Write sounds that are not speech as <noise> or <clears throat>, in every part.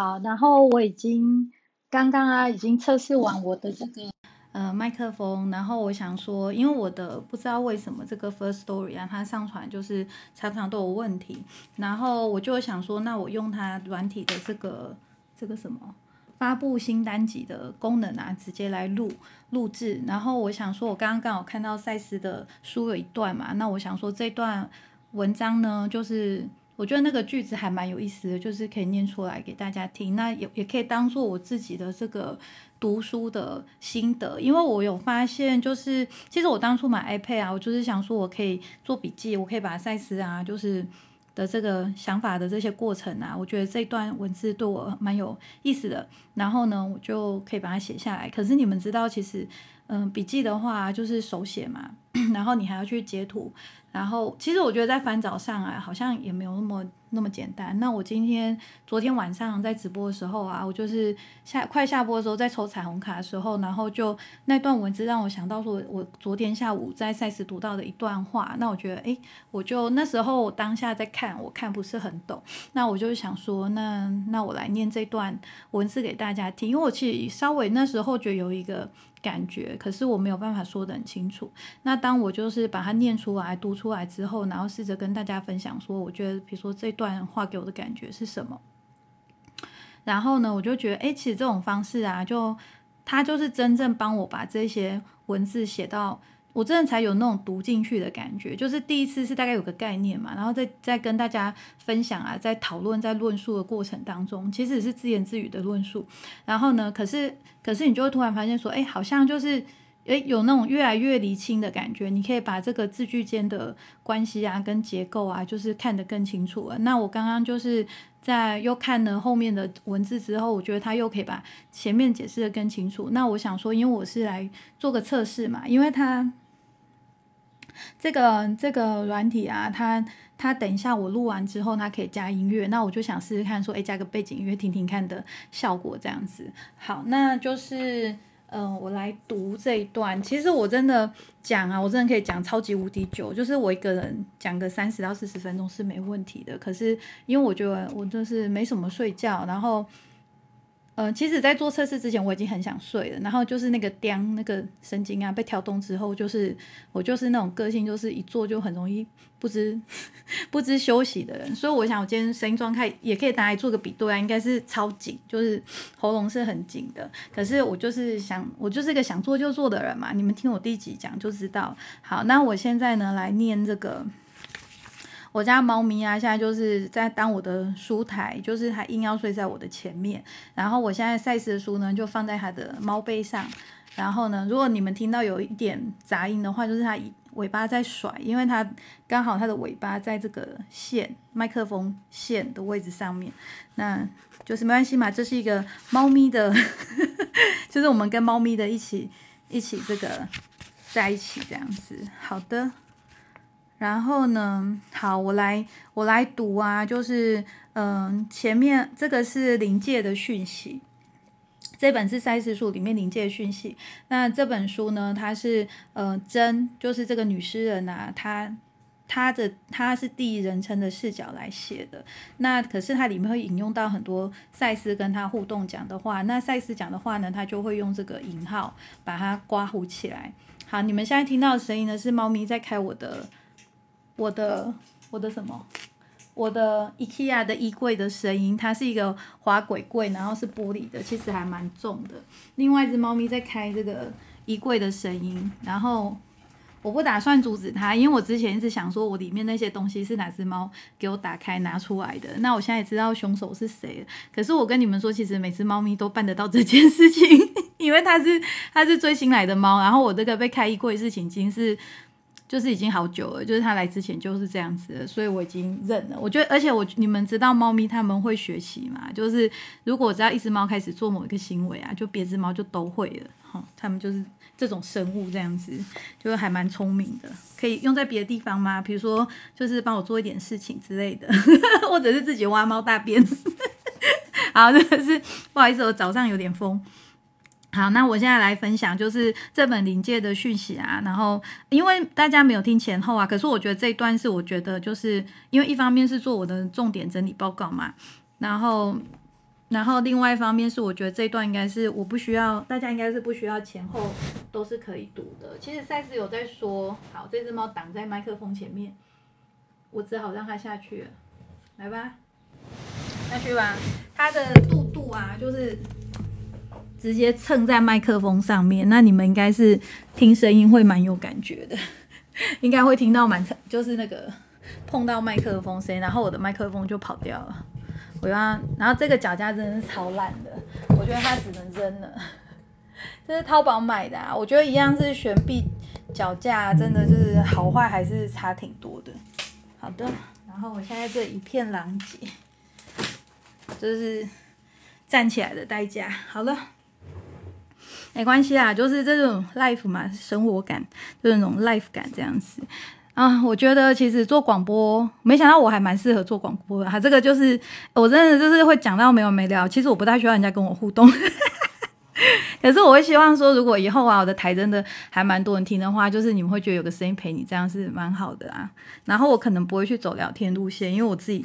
好，然后我已经刚刚啊已经测试完我的这个呃麦克风，然后我想说，因为我的不知道为什么这个 First Story 啊，它上传就是常常都有问题，然后我就想说，那我用它软体的这个这个什么发布新单集的功能啊，直接来录录制，然后我想说，我刚刚刚好看到赛斯的书有一段嘛，那我想说这段文章呢，就是。我觉得那个句子还蛮有意思的，就是可以念出来给大家听。那也也可以当做我自己的这个读书的心得，因为我有发现，就是其实我当初买 iPad 啊，我就是想说我可以做笔记，我可以把赛斯啊，就是的这个想法的这些过程啊，我觉得这段文字对我蛮有意思的。然后呢，我就可以把它写下来。可是你们知道，其实嗯，笔记的话就是手写嘛，<coughs> 然后你还要去截图。然后，其实我觉得在翻找上啊，好像也没有那么那么简单。那我今天昨天晚上在直播的时候啊，我就是下快下播的时候在抽彩虹卡的时候，然后就那段文字让我想到说，我昨天下午在赛事读到的一段话。那我觉得，哎，我就那时候当下在看，我看不是很懂。那我就想说，那那我来念这段文字给大家听，因为我其实稍微那时候觉得有一个。感觉，可是我没有办法说得很清楚。那当我就是把它念出来、读出来之后，然后试着跟大家分享说，我觉得比如说这段话给我的感觉是什么。然后呢，我就觉得，哎，其实这种方式啊，就它就是真正帮我把这些文字写到。我真的才有那种读进去的感觉，就是第一次是大概有个概念嘛，然后再再跟大家分享啊，在讨论在论述的过程当中，其实是自言自语的论述。然后呢，可是可是你就会突然发现说，哎，好像就是哎有那种越来越厘清的感觉。你可以把这个字句间的关系啊，跟结构啊，就是看得更清楚了。那我刚刚就是在又看了后面的文字之后，我觉得他又可以把前面解释的更清楚。那我想说，因为我是来做个测试嘛，因为他。这个这个软体啊，它它等一下我录完之后，它可以加音乐，那我就想试试看，说哎加个背景音乐听听看的效果这样子。好，那就是嗯，我来读这一段。其实我真的讲啊，我真的可以讲超级无敌久，就是我一个人讲个三十到四十分钟是没问题的。可是因为我觉得我就是没什么睡觉，然后。呃，其实，在做测试之前，我已经很想睡了。然后就是那个颠那个神经啊，被调动之后，就是我就是那种个性，就是一做就很容易不知 <laughs> 不知休息的人。所以我想，我今天声音状态也可以拿来做个比对啊，应该是超紧，就是喉咙是很紧的。可是我就是想，我就是个想做就做的人嘛。你们听我第几讲就知道。好，那我现在呢来念这个。我家猫咪啊，现在就是在当我的书台，就是它硬要睡在我的前面。然后我现在赛事的书呢，就放在它的猫背上。然后呢，如果你们听到有一点杂音的话，就是它尾巴在甩，因为它刚好它的尾巴在这个线麦克风线的位置上面。那就是没关系嘛，这是一个猫咪的，<laughs> 就是我们跟猫咪的一起一起这个在一起这样子。好的。然后呢？好，我来我来读啊，就是嗯，前面这个是临界的讯息，这本是赛事书里面临界讯息。那这本书呢，它是呃真，就是这个女诗人啊，她她的她是第一人称的视角来写的。那可是它里面会引用到很多赛斯跟他互动讲的话。那赛斯讲的话呢，他就会用这个引号把它刮糊起来。好，你们现在听到的声音呢，是猫咪在开我的。我的我的什么？我的 IKEA 的衣柜的声音，它是一个滑轨柜，然后是玻璃的，其实还蛮重的。另外一只猫咪在开这个衣柜的声音，然后我不打算阻止它，因为我之前一直想说，我里面那些东西是哪只猫给我打开拿出来的。那我现在也知道凶手是谁了。可是我跟你们说，其实每只猫咪都办得到这件事情，<laughs> 因为它是它是最新来的猫，然后我这个被开衣柜的事情已经是。就是已经好久了，就是他来之前就是这样子的，所以我已经认了。我觉得，而且我你们知道猫咪他们会学习嘛？就是如果只要一只猫开始做某一个行为啊，就别只猫就都会了。哈，他们就是这种生物这样子，就是还蛮聪明的，可以用在别的地方吗？比如说，就是帮我做一点事情之类的，<laughs> 或者是自己挖猫大便。<laughs> 好，这个是不好意思，我早上有点疯。好，那我现在来分享，就是这本临界的讯息啊。然后，因为大家没有听前后啊，可是我觉得这一段是我觉得，就是因为一方面是做我的重点整理报告嘛，然后然后另外一方面是，我觉得这一段应该是我不需要，大家应该是不需要前后都是可以读的。其实赛斯有在说，好，这只猫挡在麦克风前面，我只好让它下去了，来吧，下去吧。它的肚肚啊，就是直接蹭在麦克风上面，那你们应该是听声音会蛮有感觉的，<laughs> 应该会听到蛮就是那个碰到麦克风声，然后我的麦克风就跑掉了。我要，然后这个脚架真的是超烂的，我觉得它只能扔了。<laughs> 这是淘宝买的啊，我觉得一样是悬臂脚架，真的是好坏还是差挺多的。好的，然后我现在这一片狼藉，就是站起来的代价。好了，没关系啊，就是这种 life 嘛，生活感，就是那种 life 感这样子。啊，我觉得其实做广播，没想到我还蛮适合做广播的。哈，这个就是我真的就是会讲到没完没了。其实我不太需要人家跟我互动，<laughs> 可是我会希望说，如果以后啊，我的台真的还蛮多人听的话，就是你们会觉得有个声音陪你，这样是蛮好的啊。然后我可能不会去走聊天路线，因为我自己。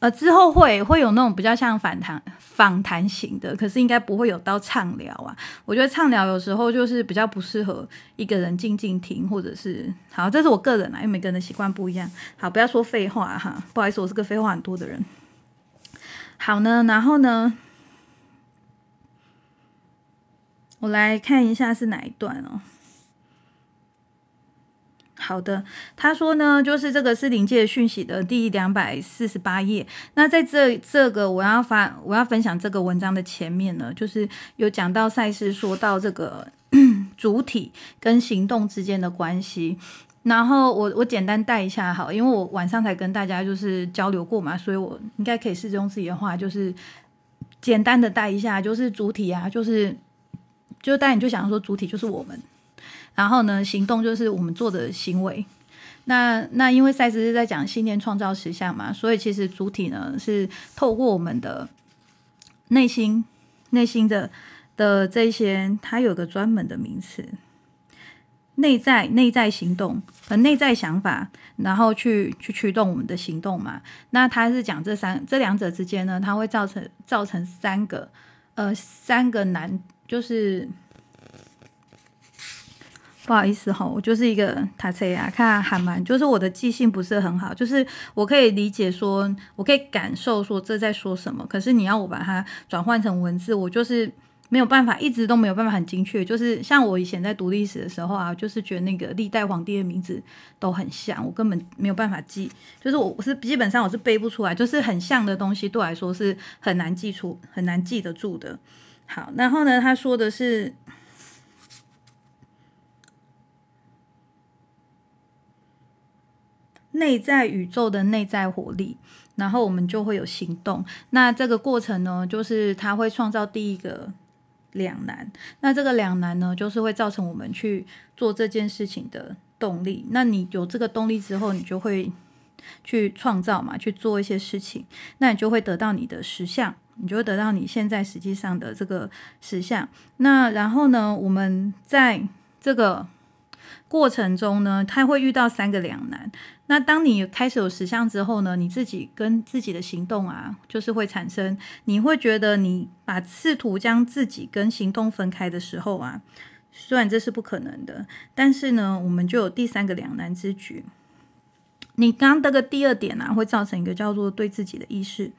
呃，之后会会有那种比较像访谈访谈型的，可是应该不会有到畅聊啊。我觉得畅聊有时候就是比较不适合一个人静静听，或者是好，这是我个人啊，因为每个人的习惯不一样。好，不要说废话哈，不好意思，我是个废话很多的人。好呢，然后呢，我来看一下是哪一段哦。好的，他说呢，就是这个是临界讯息的第两百四十八页。那在这这个我要发我要分享这个文章的前面呢，就是有讲到赛事说到这个 <clears throat> 主体跟行动之间的关系。然后我我简单带一下好，因为我晚上才跟大家就是交流过嘛，所以我应该可以试着用自己的话，就是简单的带一下，就是主体啊，就是就带你就想说主体就是我们。然后呢，行动就是我们做的行为。那那因为赛斯是在讲信念创造实相嘛，所以其实主体呢是透过我们的内心、内心的的这些，它有个专门的名词，内在内在行动和内在想法，然后去去驱动我们的行动嘛。那他是讲这三这两者之间呢，它会造成造成三个呃三个难，就是。不好意思哈，我就是一个塔车啊，看还蛮，就是我的记性不是很好，就是我可以理解说，我可以感受说这在说什么，可是你要我把它转换成文字，我就是没有办法，一直都没有办法很精确。就是像我以前在读历史的时候啊，就是觉得那个历代皇帝的名字都很像，我根本没有办法记，就是我我是基本上我是背不出来，就是很像的东西对我来说是很难记出、很难记得住的。好，然后呢，他说的是。内在宇宙的内在活力，然后我们就会有行动。那这个过程呢，就是它会创造第一个两难。那这个两难呢，就是会造成我们去做这件事情的动力。那你有这个动力之后，你就会去创造嘛，去做一些事情。那你就会得到你的实相，你就会得到你现在实际上的这个实相。那然后呢，我们在这个过程中呢，他会遇到三个两难。那当你开始有实相之后呢，你自己跟自己的行动啊，就是会产生，你会觉得你把试图将自己跟行动分开的时候啊，虽然这是不可能的，但是呢，我们就有第三个两难之举。你刚刚这个第二点啊，会造成一个叫做对自己的意识，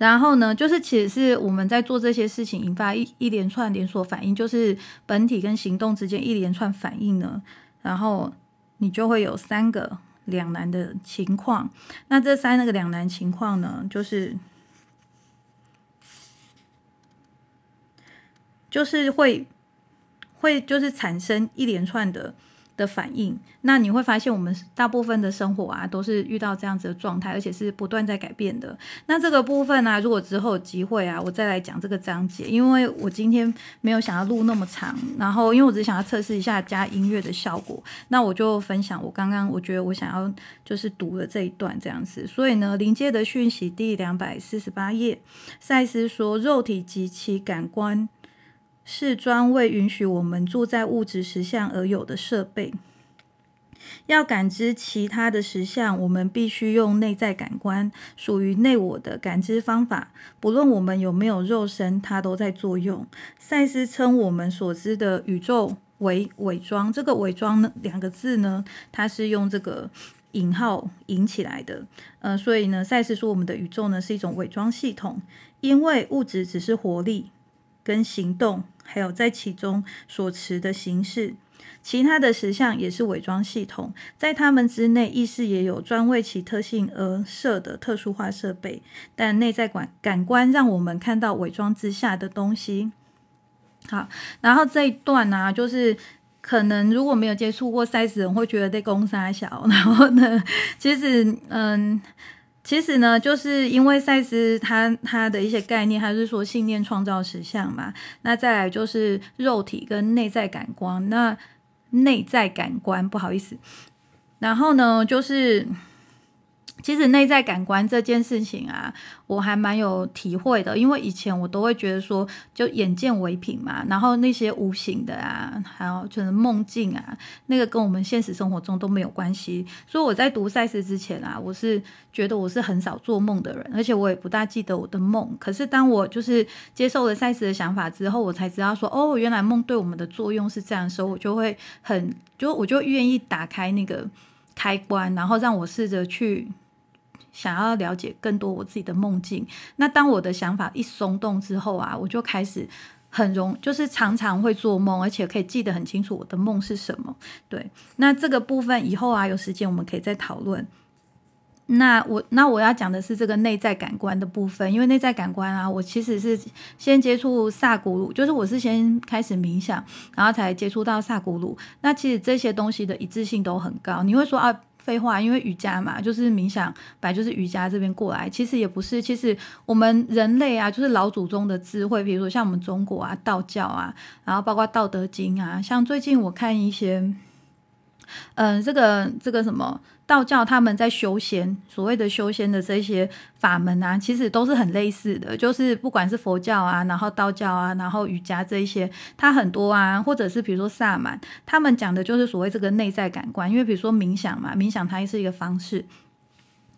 然后呢，就是其实是我们在做这些事情引发一一连串连锁反应，就是本体跟行动之间一连串反应呢，然后。你就会有三个两难的情况，那这三那个两难情况呢，就是就是会会就是产生一连串的。的反应，那你会发现我们大部分的生活啊，都是遇到这样子的状态，而且是不断在改变的。那这个部分呢，如果之后有机会啊，我再来讲这个章节，因为我今天没有想要录那么长，然后因为我只想要测试一下加音乐的效果，那我就分享我刚刚我觉得我想要就是读的这一段这样子。所以呢，临界的讯息第两百四十八页，赛斯说，肉体及其感官。是专为允许我们住在物质实相而有的设备。要感知其他的实相，我们必须用内在感官，属于内我的感知方法。不论我们有没有肉身，它都在作用。赛斯称我们所知的宇宙为伪装。这个“伪装”呢两个字呢，它是用这个引号引起来的。呃，所以呢，赛斯说我们的宇宙呢是一种伪装系统，因为物质只是活力跟行动，还有在其中所持的形式。其他的实相也是伪装系统，在他们之内，意识也有专为其特性而设的特殊化设备。但内在感感官让我们看到伪装之下的东西。好，然后这一段呢，就是可能如果没有接触过赛斯人，会觉得在攻杀小。然后呢，其实嗯，其实呢，就是因为赛斯他他的一些概念，他是说信念创造实相嘛。那再来就是肉体跟内在感官，那。内在感官，不好意思，然后呢，就是。其实内在感官这件事情啊，我还蛮有体会的，因为以前我都会觉得说，就眼见为凭嘛，然后那些无形的啊，还有就是梦境啊，那个跟我们现实生活中都没有关系。所以我在读赛事之前啊，我是觉得我是很少做梦的人，而且我也不大记得我的梦。可是当我就是接受了赛事的想法之后，我才知道说，哦，原来梦对我们的作用是这样的时候，我就会很就我就愿意打开那个开关，然后让我试着去。想要了解更多我自己的梦境，那当我的想法一松动之后啊，我就开始很容，就是常常会做梦，而且可以记得很清楚我的梦是什么。对，那这个部分以后啊有时间我们可以再讨论。那我那我要讲的是这个内在感官的部分，因为内在感官啊，我其实是先接触萨古鲁，就是我是先开始冥想，然后才接触到萨古鲁。那其实这些东西的一致性都很高。你会说啊？废话，因为瑜伽嘛，就是冥想，本来就是瑜伽这边过来。其实也不是，其实我们人类啊，就是老祖宗的智慧。比如说像我们中国啊，道教啊，然后包括《道德经》啊，像最近我看一些。嗯，这个这个什么道教他们在修仙，所谓的修仙的这些法门啊，其实都是很类似的。就是不管是佛教啊，然后道教啊，然后瑜伽这一些，它很多啊，或者是比如说萨满，他们讲的就是所谓这个内在感官。因为比如说冥想嘛，冥想它也是一个方式。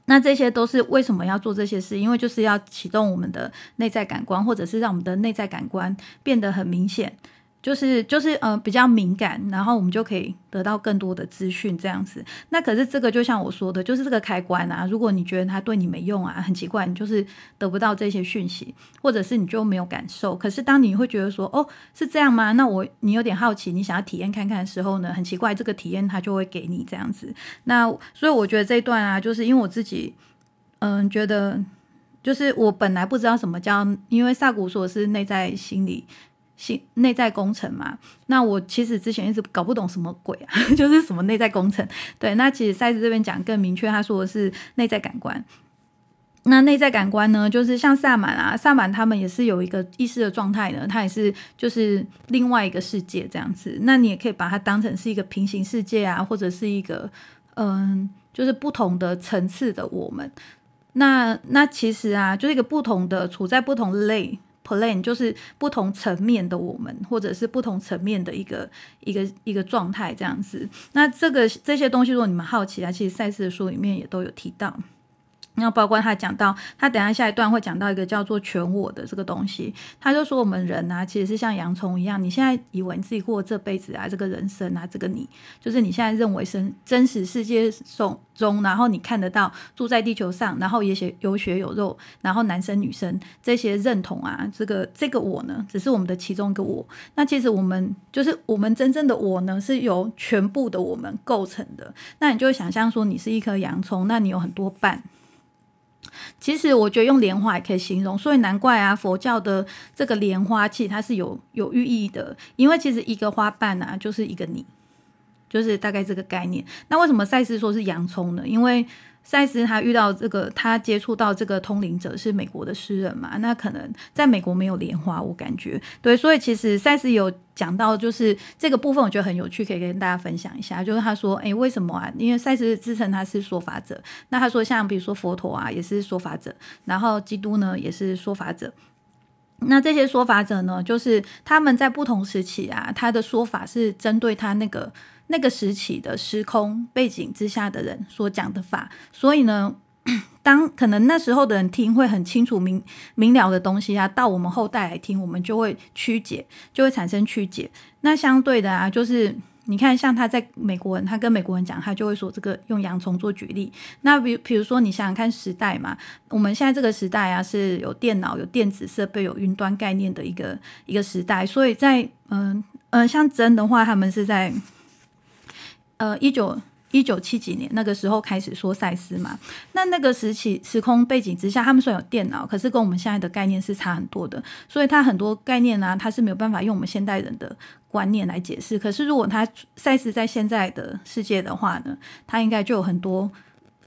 那这些都是为什么要做这些事？因为就是要启动我们的内在感官，或者是让我们的内在感官变得很明显。就是就是呃比较敏感，然后我们就可以得到更多的资讯这样子。那可是这个就像我说的，就是这个开关啊。如果你觉得它对你没用啊，很奇怪，你就是得不到这些讯息，或者是你就没有感受。可是当你会觉得说哦是这样吗？那我你有点好奇，你想要体验看看的时候呢，很奇怪，这个体验它就会给你这样子。那所以我觉得这一段啊，就是因为我自己嗯觉得，就是我本来不知道什么叫，因为萨古说是内在心理。内在工程嘛，那我其实之前一直搞不懂什么鬼啊，<laughs> 就是什么内在工程。对，那其实赛斯这边讲更明确，他说的是内在感官。那内在感官呢，就是像萨满啊，萨满他们也是有一个意识的状态呢，它也是就是另外一个世界这样子。那你也可以把它当成是一个平行世界啊，或者是一个嗯，就是不同的层次的我们。那那其实啊，就是一个不同的处在不同类。Plan 就是不同层面的我们，或者是不同层面的一个一个一个状态这样子。那这个这些东西，如果你们好奇啊，其实赛事的书里面也都有提到。那包括他讲到，他等下下一段会讲到一个叫做全我的这个东西。他就说我们人啊，其实是像洋葱一样。你现在以为你自己过这辈子啊，这个人生啊，这个你，就是你现在认为生真实世界中中，然后你看得到住在地球上，然后也血有血有肉，然后男生女生这些认同啊，这个这个我呢，只是我们的其中一个我。那其实我们就是我们真正的我呢，是由全部的我们构成的。那你就会想象说，你是一颗洋葱，那你有很多瓣。其实我觉得用莲花也可以形容，所以难怪啊，佛教的这个莲花器它是有有寓意的，因为其实一个花瓣啊就是一个你，就是大概这个概念。那为什么赛斯说是洋葱呢？因为赛斯他遇到这个，他接触到这个通灵者是美国的诗人嘛？那可能在美国没有莲花，我感觉对，所以其实赛斯有讲到，就是这个部分我觉得很有趣，可以跟大家分享一下。就是他说，哎，为什么啊？因为赛斯自称他是说法者，那他说像比如说佛陀啊，也是说法者，然后基督呢也是说法者。那这些说法者呢，就是他们在不同时期啊，他的说法是针对他那个那个时期的时空背景之下的人所讲的法，所以呢。<clears throat> 当可能那时候的人听会很清楚明明了的东西啊，到我们后代来听，我们就会曲解，就会产生曲解。那相对的啊，就是你看，像他在美国人，他跟美国人讲，他就会说这个用洋葱做举例。那比比如说，你想想看时代嘛，我们现在这个时代啊，是有电脑、有电子设备、有云端概念的一个一个时代。所以在嗯嗯，像真的话，他们是在呃一九。一九七几年那个时候开始说赛斯嘛，那那个时期时空背景之下，他们虽然有电脑，可是跟我们现在的概念是差很多的，所以他很多概念呢，他是没有办法用我们现代人的观念来解释。可是如果他赛斯在现在的世界的话呢，他应该就有很多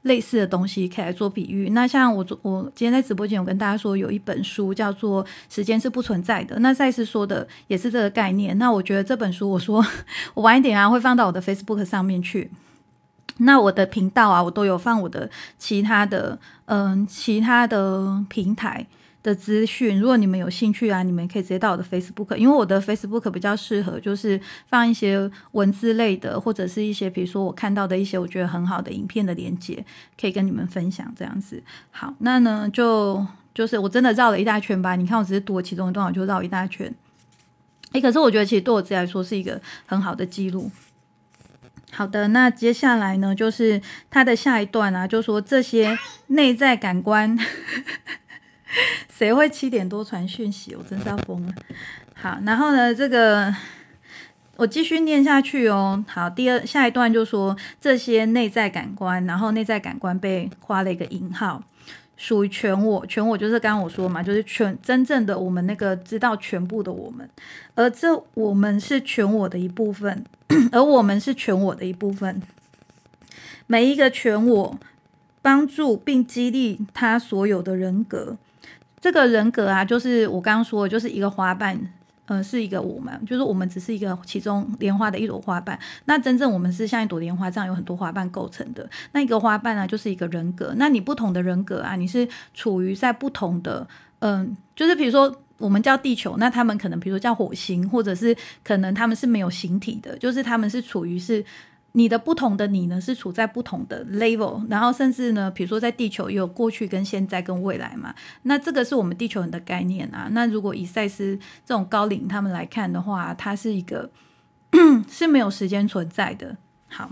类似的东西可以来做比喻。那像我我今天在直播间有跟大家说，有一本书叫做《时间是不存在的》，那赛斯说的也是这个概念。那我觉得这本书，我说 <laughs> 我晚一点啊会放到我的 Facebook 上面去。那我的频道啊，我都有放我的其他的，嗯，其他的平台的资讯。如果你们有兴趣啊，你们可以直接到我的 Facebook，因为我的 Facebook 比较适合，就是放一些文字类的，或者是一些比如说我看到的一些我觉得很好的影片的连接，可以跟你们分享这样子。好，那呢就就是我真的绕了一大圈吧。你看我只是读其中一段，我就绕一大圈。诶，可是我觉得其实对我自己来说是一个很好的记录。好的，那接下来呢，就是他的下一段啊，就说这些内在感官，<laughs> 谁会七点多传讯息？我真是要疯了。好，然后呢，这个我继续念下去哦。好，第二下一段就说这些内在感官，然后内在感官被画了一个引号。属于全我，全我就是刚刚我说嘛，就是全真正的我们那个知道全部的我们，而这我们是全我的一部分，<clears throat> 而我们是全我的一部分。每一个全我帮助并激励他所有的人格，这个人格啊，就是我刚刚说的，就是一个花瓣。呃，是一个我们，就是我们只是一个其中莲花的一朵花瓣。那真正我们是像一朵莲花这样有很多花瓣构成的。那一个花瓣呢，就是一个人格。那你不同的人格啊，你是处于在不同的，嗯，就是比如说我们叫地球，那他们可能比如说叫火星，或者是可能他们是没有形体的，就是他们是处于是。你的不同的你呢，是处在不同的 level，然后甚至呢，比如说在地球也有过去跟现在跟未来嘛，那这个是我们地球人的概念啊。那如果以赛斯这种高龄他们来看的话，它是一个 <clears throat> 是没有时间存在的，好，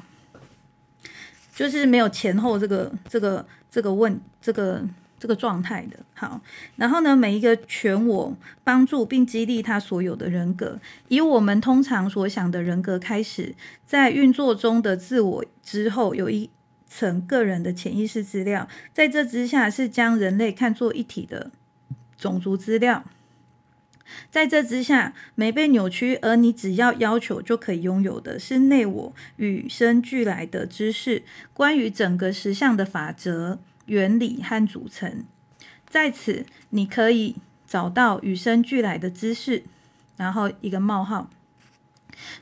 就是没有前后这个这个这个问这个。这个状态的。好，然后呢，每一个全我帮助并激励他所有的人格，以我们通常所想的人格开始，在运作中的自我之后，有一层个人的潜意识资料，在这之下是将人类看作一体的种族资料，在这之下没被扭曲，而你只要要求就可以拥有的是内我与生俱来的知识，关于整个实相的法则。原理和组成，在此你可以找到与生俱来的知识，然后一个冒号，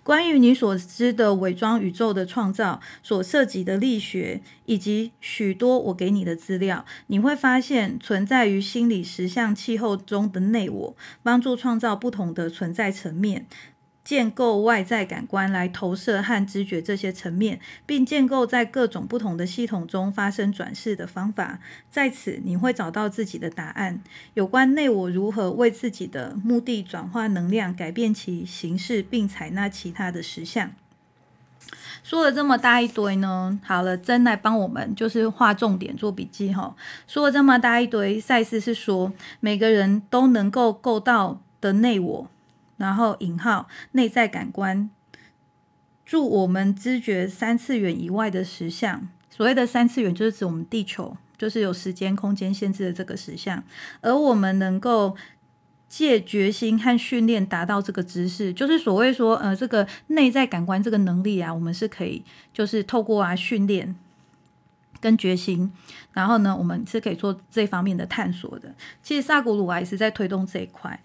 关于你所知的伪装宇宙的创造所涉及的力学，以及许多我给你的资料，你会发现存在于心理实相气候中的内我，帮助创造不同的存在层面。建构外在感官来投射和知觉这些层面，并建构在各种不同的系统中发生转世的方法，在此你会找到自己的答案。有关内我如何为自己的目的转化能量，改变其形式，并采纳其他的实相。说了这么大一堆呢，好了，真来帮我们就是画重点做笔记哈。说了这么大一堆，赛斯是说每个人都能够够到的内我。然后引号内在感官，助我们知觉三次元以外的实相。所谓的三次元，就是指我们地球，就是有时间空间限制的这个实相。而我们能够借决心和训练达到这个知识，就是所谓说，呃，这个内在感官这个能力啊，我们是可以，就是透过啊训练跟决心，然后呢，我们是可以做这方面的探索的。其实萨古鲁啊也是在推动这一块。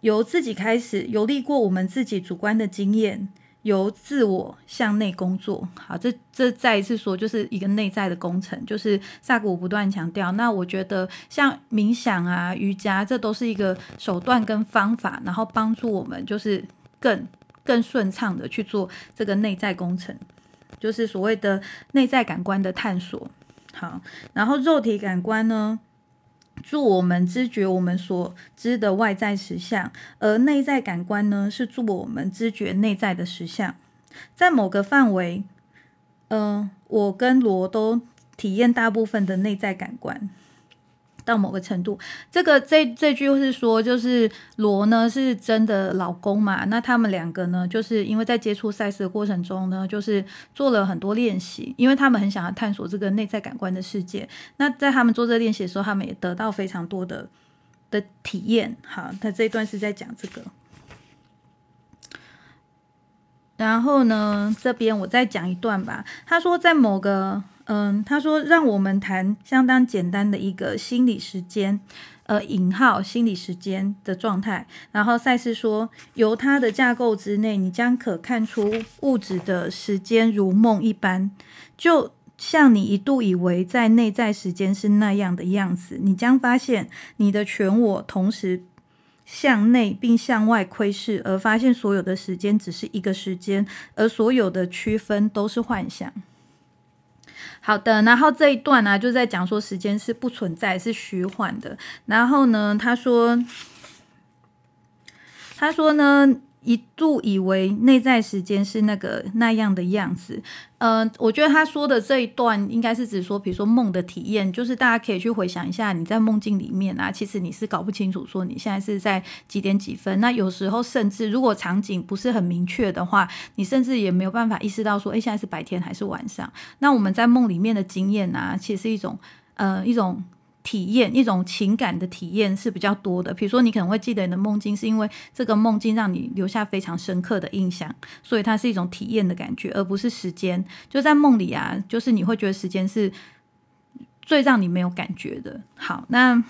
由自己开始，游历过我们自己主观的经验，由自我向内工作。好，这这再一次说，就是一个内在的工程，就是萨古不断强调。那我觉得像冥想啊、瑜伽，这都是一个手段跟方法，然后帮助我们就是更更顺畅的去做这个内在工程，就是所谓的内在感官的探索。好，然后肉体感官呢？助我们知觉我们所知的外在实相，而内在感官呢，是助我们知觉内在的实相。在某个范围，嗯，我跟罗都体验大部分的内在感官。到某个程度，这个这这句是说，就是罗呢是真的老公嘛？那他们两个呢，就是因为在接触赛事的过程中呢，就是做了很多练习，因为他们很想要探索这个内在感官的世界。那在他们做这练习的时候，他们也得到非常多的的体验。好，他这一段是在讲这个。然后呢，这边我再讲一段吧。他说，在某个。嗯，他说让我们谈相当简单的一个心理时间，呃，引号心理时间的状态。然后赛斯说，由它的架构之内，你将可看出物质的时间如梦一般，就像你一度以为在内在时间是那样的样子。你将发现你的全我同时向内并向外窥视，而发现所有的时间只是一个时间，而所有的区分都是幻想。好的，然后这一段呢，就在讲说时间是不存在，是虚幻的。然后呢，他说，他说呢。一度以为内在时间是那个那样的样子，嗯，我觉得他说的这一段应该是指说，比如说梦的体验，就是大家可以去回想一下，你在梦境里面啊，其实你是搞不清楚说你现在是在几点几分。那有时候甚至如果场景不是很明确的话，你甚至也没有办法意识到说，哎，现在是白天还是晚上。那我们在梦里面的经验啊，其实是一种，呃，一种。体验一种情感的体验是比较多的，比如说你可能会记得你的梦境，是因为这个梦境让你留下非常深刻的印象，所以它是一种体验的感觉，而不是时间。就在梦里啊，就是你会觉得时间是最让你没有感觉的。好，那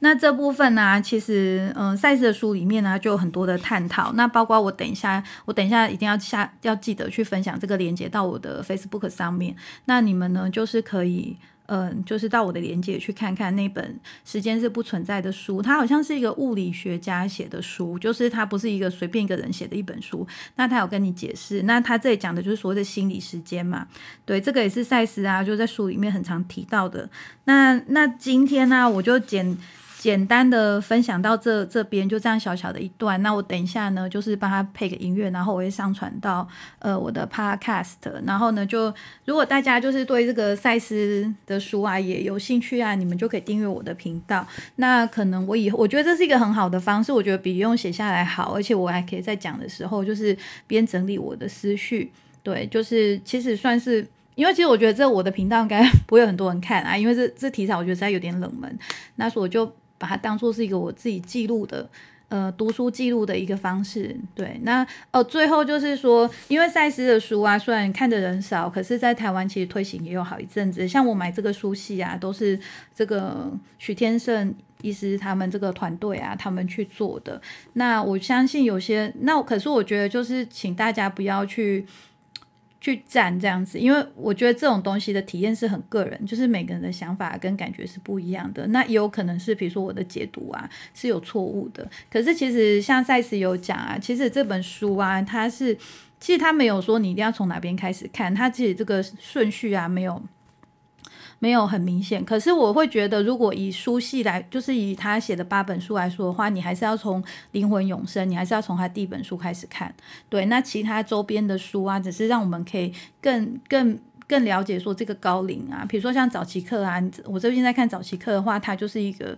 那这部分呢，其实嗯，赛事的书里面呢就有很多的探讨。那包括我等一下，我等一下一定要下要记得去分享这个连接到我的 Facebook 上面。那你们呢，就是可以。嗯，就是到我的连接去看看那本《时间是不存在的书》，它好像是一个物理学家写的书，就是它不是一个随便一个人写的一本书。那他有跟你解释，那他这里讲的就是所谓的心理时间嘛？对，这个也是赛斯啊，就在书里面很常提到的。那那今天呢，我就简。简单的分享到这这边就这样小小的一段，那我等一下呢，就是帮他配个音乐，然后我会上传到呃我的 podcast，然后呢，就如果大家就是对这个赛斯的书啊也有兴趣啊，你们就可以订阅我的频道。那可能我以后我觉得这是一个很好的方式，我觉得比用写下来好，而且我还可以在讲的时候就是边整理我的思绪。对，就是其实算是，因为其实我觉得这我的频道应该不会很多人看啊，因为这这题材我觉得实在有点冷门，那所以我就。把它当做是一个我自己记录的，呃，读书记录的一个方式。对，那哦，最后就是说，因为赛斯的书啊，虽然看的人少，可是在台湾其实推行也有好一阵子。像我买这个书系啊，都是这个许天胜医师他们这个团队啊，他们去做的。那我相信有些，那可是我觉得就是请大家不要去。去站这样子，因为我觉得这种东西的体验是很个人，就是每个人的想法跟感觉是不一样的。那也有可能是，比如说我的解读啊是有错误的。可是其实像赛斯有讲啊，其实这本书啊，它是其实它没有说你一定要从哪边开始看，它其实这个顺序啊没有。没有很明显，可是我会觉得，如果以书系来，就是以他写的八本书来说的话，你还是要从《灵魂永生》，你还是要从他第一本书开始看。对，那其他周边的书啊，只是让我们可以更更更了解说这个高龄啊，比如说像早期课啊，我这边在看早期课的话，它就是一个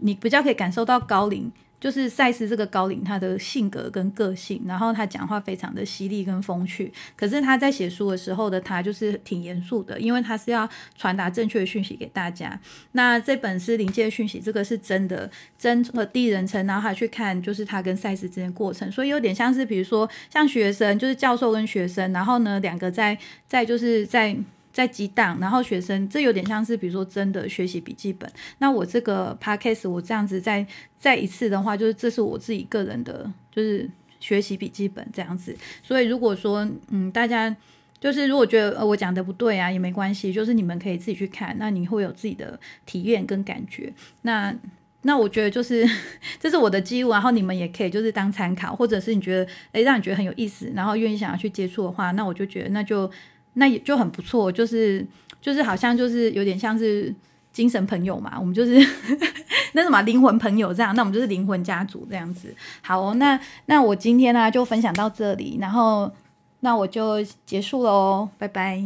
你比较可以感受到高龄。就是赛斯这个高领，他的性格跟个性，然后他讲话非常的犀利跟风趣。可是他在写书的时候的他就是挺严肃的，因为他是要传达正确的讯息给大家。那这本是临界讯息，这个是真的真的第一人称，然后还去看就是他跟赛斯之间过程，所以有点像是比如说像学生，就是教授跟学生，然后呢两个在在就是在。在激荡，然后学生这有点像是，比如说真的学习笔记本。那我这个 podcast 我这样子再再一次的话，就是这是我自己个人的，就是学习笔记本这样子。所以如果说嗯大家就是如果觉得呃我讲的不对啊也没关系，就是你们可以自己去看，那你会有自己的体验跟感觉。那那我觉得就是 <laughs> 这是我的记录，然后你们也可以就是当参考，或者是你觉得诶让你觉得很有意思，然后愿意想要去接触的话，那我就觉得那就那也就很不错，就是就是好像就是有点像是精神朋友嘛，我们就是 <laughs> 那什么灵魂朋友这样，那我们就是灵魂家族这样子。好，那那我今天呢就分享到这里，然后那我就结束喽，拜拜。